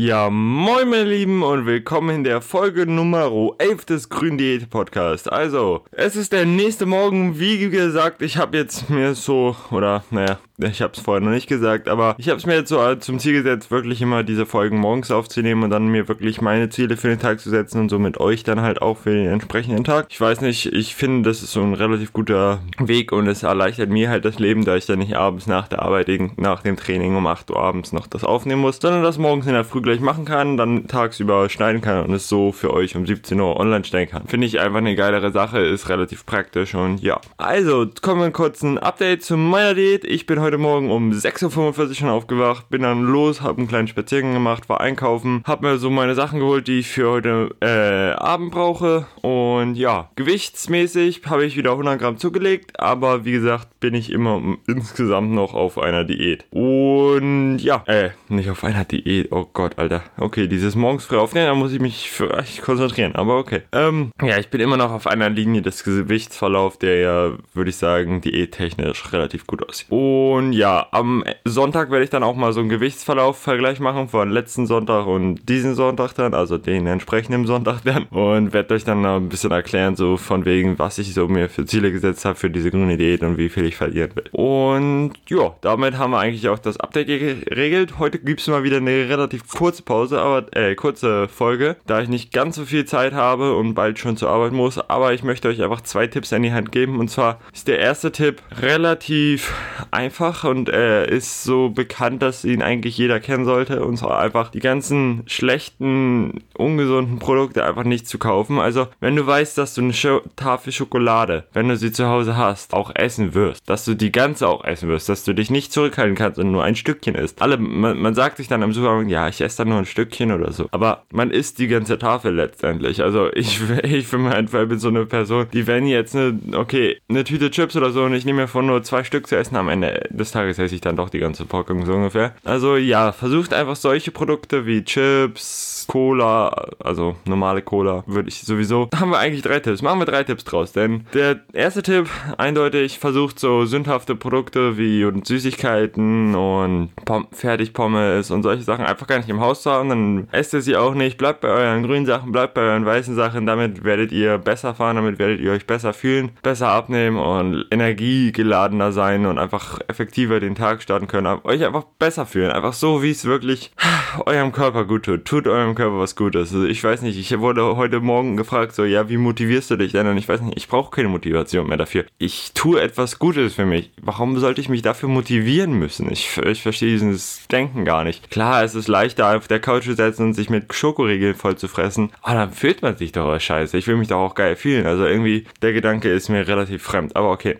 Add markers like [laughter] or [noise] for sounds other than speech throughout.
Ja, moin meine Lieben und willkommen in der Folge Nummer 11 des Grün Diät Podcast. Also, es ist der nächste Morgen, wie gesagt, ich habe jetzt mir so, oder naja, [laughs] ich habe es vorher noch nicht gesagt, aber ich habe es mir jetzt so zum Ziel gesetzt, wirklich immer diese Folgen morgens aufzunehmen und dann mir wirklich meine Ziele für den Tag zu setzen und so mit euch dann halt auch für den entsprechenden Tag. Ich weiß nicht, ich finde, das ist so ein relativ guter Weg und es erleichtert mir halt das Leben, da ich dann nicht abends nach der Arbeit, nach dem Training um 8 Uhr abends noch das aufnehmen muss, sondern das morgens in der Früh gleich machen kann, dann tagsüber schneiden kann und es so für euch um 17 Uhr online stellen kann. Finde ich einfach eine geilere Sache, ist relativ praktisch und ja. Also, kommen wir kurz ein Update zu meiner Diät. Ich bin heute heute Morgen um 6.45 Uhr schon aufgewacht, bin dann los, habe einen kleinen Spaziergang gemacht, war einkaufen, habe mir so meine Sachen geholt, die ich für heute äh, Abend brauche. Und ja, gewichtsmäßig habe ich wieder 100 Gramm zugelegt, aber wie gesagt, bin ich immer insgesamt noch auf einer Diät. Und ja, äh, nicht auf einer Diät, oh Gott, Alter. Okay, dieses morgens früh aufnehmen, da muss ich mich echt konzentrieren, aber okay. Ähm, ja, ich bin immer noch auf einer Linie des Gewichtsverlaufs, der ja, würde ich sagen, diättechnisch relativ gut aussieht. Und und ja, am Sonntag werde ich dann auch mal so einen Gewichtsverlauf-Vergleich machen von letzten Sonntag und diesen Sonntag dann, also den entsprechenden Sonntag dann. Und werde euch dann ein bisschen erklären, so von wegen, was ich so mir für Ziele gesetzt habe für diese grüne Diät und wie viel ich verlieren will. Und ja, damit haben wir eigentlich auch das Update geregelt. Heute gibt es mal wieder eine relativ kurze Pause, aber äh, kurze Folge, da ich nicht ganz so viel Zeit habe und bald schon zur Arbeit muss. Aber ich möchte euch einfach zwei Tipps an die Hand geben. Und zwar ist der erste Tipp relativ einfach einfach und er ist so bekannt, dass ihn eigentlich jeder kennen sollte. Und zwar einfach die ganzen schlechten, ungesunden Produkte einfach nicht zu kaufen. Also, wenn du weißt, dass du eine Sch Tafel Schokolade, wenn du sie zu Hause hast, auch essen wirst, dass du die ganze auch essen wirst, dass du dich nicht zurückhalten kannst und nur ein Stückchen isst. Alle, man, man sagt sich dann im Supermarkt, ja, ich esse dann nur ein Stückchen oder so. Aber man isst die ganze Tafel letztendlich. Also, ich, [laughs] ich für meinen Fall bin so eine Person, die wenn jetzt eine, okay, eine Tüte Chips oder so und ich nehme mir von nur zwei Stück zu essen am Ende des Tages esse ich dann doch die ganze Packung so ungefähr. Also ja, versucht einfach solche Produkte wie Chips, Cola, also normale Cola, würde ich sowieso. Da haben wir eigentlich drei Tipps. Machen wir drei Tipps draus. Denn der erste Tipp, eindeutig, versucht so sündhafte Produkte wie Süßigkeiten und Pom Fertigpommes und solche Sachen einfach gar nicht im Haus zu haben. Dann esst ihr sie auch nicht. Bleibt bei euren grünen Sachen, bleibt bei euren weißen Sachen. Damit werdet ihr besser fahren, damit werdet ihr euch besser fühlen, besser abnehmen und energiegeladener sein und einfach effektiver den Tag starten können, euch einfach besser fühlen. Einfach so, wie es wirklich eurem Körper gut tut. Tut eurem Körper was Gutes. Also ich weiß nicht, ich wurde heute Morgen gefragt, so, ja, wie motivierst du dich denn? Und ich weiß nicht, ich brauche keine Motivation mehr dafür. Ich tue etwas Gutes für mich. Warum sollte ich mich dafür motivieren müssen? Ich, ich verstehe dieses Denken gar nicht. Klar, es ist leichter, auf der Couch zu setzen und sich mit Schokoriegeln voll zu fressen. Aber dann fühlt man sich doch scheiße. Ich will mich doch auch geil fühlen. Also irgendwie, der Gedanke ist mir relativ fremd. Aber okay.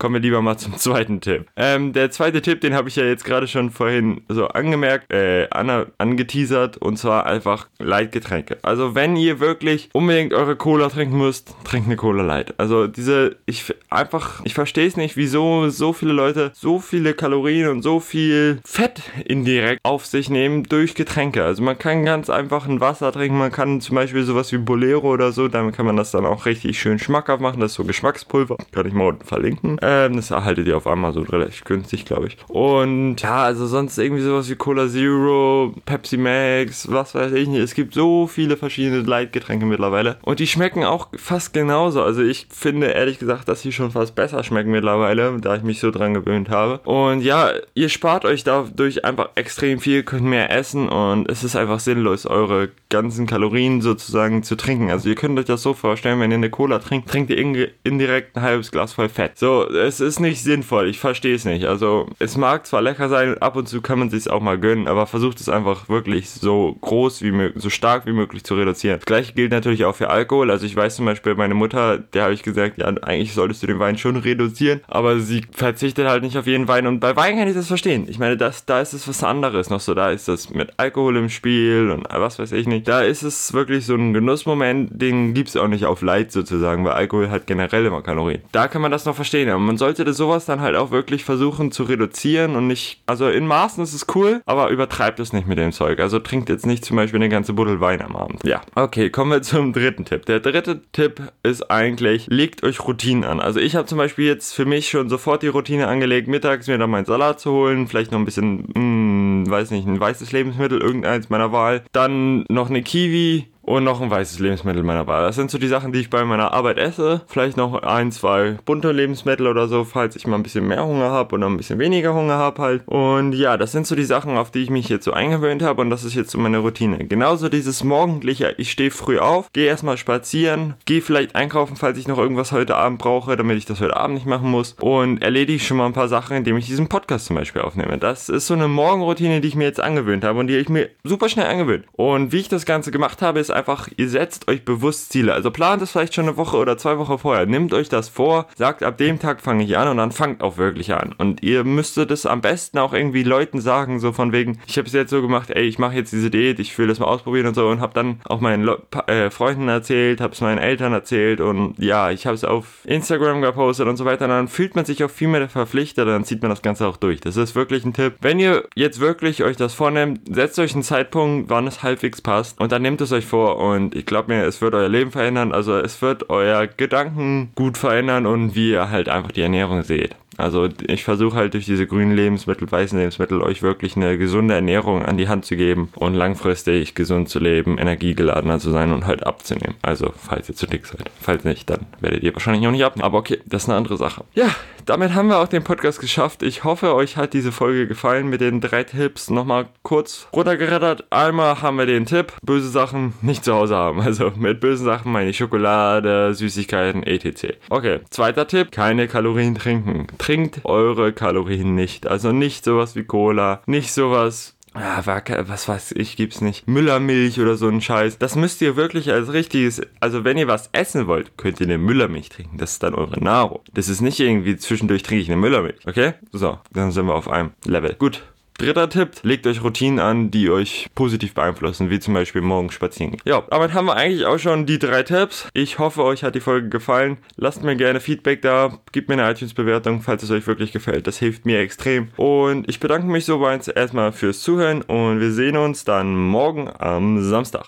Kommen wir lieber mal zum [laughs] zweiten Tipp. Ähm, der zweite Tipp, den habe ich ja jetzt gerade schon vorhin so angemerkt, äh, an, angeteasert und zwar einfach Leitgetränke. Also wenn ihr wirklich unbedingt eure Cola trinken müsst, trinkt eine Cola Light. Also diese, ich einfach, ich verstehe es nicht, wieso so viele Leute so viele Kalorien und so viel Fett indirekt auf sich nehmen durch Getränke. Also man kann ganz einfach ein Wasser trinken, man kann zum Beispiel sowas wie Bolero oder so, damit kann man das dann auch richtig schön schmackhaft machen. Das ist so Geschmackspulver, kann ich mal unten verlinken. Äh, ähm, das erhaltet ihr auf Amazon relativ günstig, glaube ich. Und ja, also sonst irgendwie sowas wie Cola Zero, Pepsi Max, was weiß ich nicht. Es gibt so viele verschiedene Leitgetränke mittlerweile. Und die schmecken auch fast genauso. Also ich finde ehrlich gesagt, dass sie schon fast besser schmecken mittlerweile, da ich mich so dran gewöhnt habe. Und ja, ihr spart euch dadurch einfach extrem viel, könnt mehr essen und es ist einfach sinnlos, eure ganzen Kalorien sozusagen zu trinken. Also ihr könnt euch das so vorstellen, wenn ihr eine Cola trinkt, trinkt ihr indirekt ein halbes Glas voll Fett. So, es ist nicht sinnvoll, ich verstehe es nicht. Also es mag zwar lecker sein, ab und zu kann man sich auch mal gönnen, aber versucht es einfach wirklich so groß wie möglich, so stark wie möglich zu reduzieren. Das gleiche gilt natürlich auch für Alkohol. Also ich weiß zum Beispiel, meine Mutter, der habe ich gesagt, ja, eigentlich solltest du den Wein schon reduzieren, aber sie verzichtet halt nicht auf jeden Wein und bei Wein kann ich das verstehen. Ich meine, das, da ist es was anderes noch so, da ist das mit Alkohol im Spiel und was weiß ich nicht nicht. Da ist es wirklich so ein Genussmoment, den gibt es auch nicht auf Light sozusagen, weil Alkohol hat generell immer Kalorien. Da kann man das noch verstehen, aber man sollte sowas dann halt auch wirklich versuchen, versuchen zu reduzieren und nicht, also in Maßen ist es cool, aber übertreibt es nicht mit dem Zeug. Also trinkt jetzt nicht zum Beispiel eine ganze Buddel Wein am Abend. Ja, okay, kommen wir zum dritten Tipp. Der dritte Tipp ist eigentlich, legt euch Routinen an. Also ich habe zum Beispiel jetzt für mich schon sofort die Routine angelegt, mittags mir dann meinen Salat zu holen, vielleicht noch ein bisschen, mh, hm, weiß nicht, ein weißes Lebensmittel, irgendeins meiner Wahl, dann noch eine Kiwi, und noch ein weißes Lebensmittel meiner Wahl. Das sind so die Sachen, die ich bei meiner Arbeit esse. Vielleicht noch ein, zwei bunte Lebensmittel oder so, falls ich mal ein bisschen mehr Hunger habe oder ein bisschen weniger Hunger habe halt. Und ja, das sind so die Sachen, auf die ich mich jetzt so eingewöhnt habe und das ist jetzt so meine Routine. Genauso dieses morgendliche, ich stehe früh auf, gehe erstmal spazieren, gehe vielleicht einkaufen, falls ich noch irgendwas heute Abend brauche, damit ich das heute Abend nicht machen muss und erledige schon mal ein paar Sachen, indem ich diesen Podcast zum Beispiel aufnehme. Das ist so eine Morgenroutine, die ich mir jetzt angewöhnt habe und die ich mir super schnell angewöhnt. Und wie ich das Ganze gemacht habe, ist einfach, ihr setzt euch bewusst Ziele. Also plant es vielleicht schon eine Woche oder zwei Wochen vorher. Nehmt euch das vor, sagt, ab dem Tag fange ich an und dann fangt auch wirklich an. Und ihr müsstet es am besten auch irgendwie Leuten sagen, so von wegen, ich habe es jetzt so gemacht, ey, ich mache jetzt diese Diät, ich will das mal ausprobieren und so und habe dann auch meinen Le äh, Freunden erzählt, habe es meinen Eltern erzählt und ja, ich habe es auf Instagram gepostet und so weiter. Und dann fühlt man sich auch viel mehr verpflichtet, dann zieht man das Ganze auch durch. Das ist wirklich ein Tipp. Wenn ihr jetzt wirklich euch das vornehmt, setzt euch einen Zeitpunkt, wann es halbwegs passt und dann nehmt es euch vor und ich glaube mir, es wird euer Leben verändern, also es wird euer Gedanken gut verändern und wie ihr halt einfach die Ernährung seht. Also ich versuche halt durch diese grünen Lebensmittel, weißen Lebensmittel euch wirklich eine gesunde Ernährung an die Hand zu geben und langfristig gesund zu leben, energiegeladener zu sein und halt abzunehmen. Also falls ihr zu dick seid. Falls nicht, dann werdet ihr wahrscheinlich auch nicht abnehmen. Aber okay, das ist eine andere Sache. Ja, damit haben wir auch den Podcast geschafft. Ich hoffe, euch hat diese Folge gefallen mit den drei Tipps. Nochmal kurz runtergerettert. Einmal haben wir den Tipp, böse Sachen nicht zu Hause haben. Also mit bösen Sachen meine ich Schokolade, Süßigkeiten, etc. Okay, zweiter Tipp, keine Kalorien trinken trinkt eure Kalorien nicht. Also nicht sowas wie Cola, nicht sowas ja, was weiß ich, gibt's nicht. Müllermilch oder so ein Scheiß. Das müsst ihr wirklich als richtiges, also wenn ihr was essen wollt, könnt ihr eine Müllermilch trinken. Das ist dann eure Nahrung. Das ist nicht irgendwie zwischendurch trinke ich eine Müllermilch. Okay? So, dann sind wir auf einem Level. Gut. Dritter Tipp, legt euch Routinen an, die euch positiv beeinflussen, wie zum Beispiel morgen spazieren gehen. Ja, damit haben wir eigentlich auch schon die drei Tipps. Ich hoffe, euch hat die Folge gefallen. Lasst mir gerne Feedback da, gebt mir eine iTunes-Bewertung, falls es euch wirklich gefällt. Das hilft mir extrem. Und ich bedanke mich soweit erstmal fürs Zuhören und wir sehen uns dann morgen am Samstag.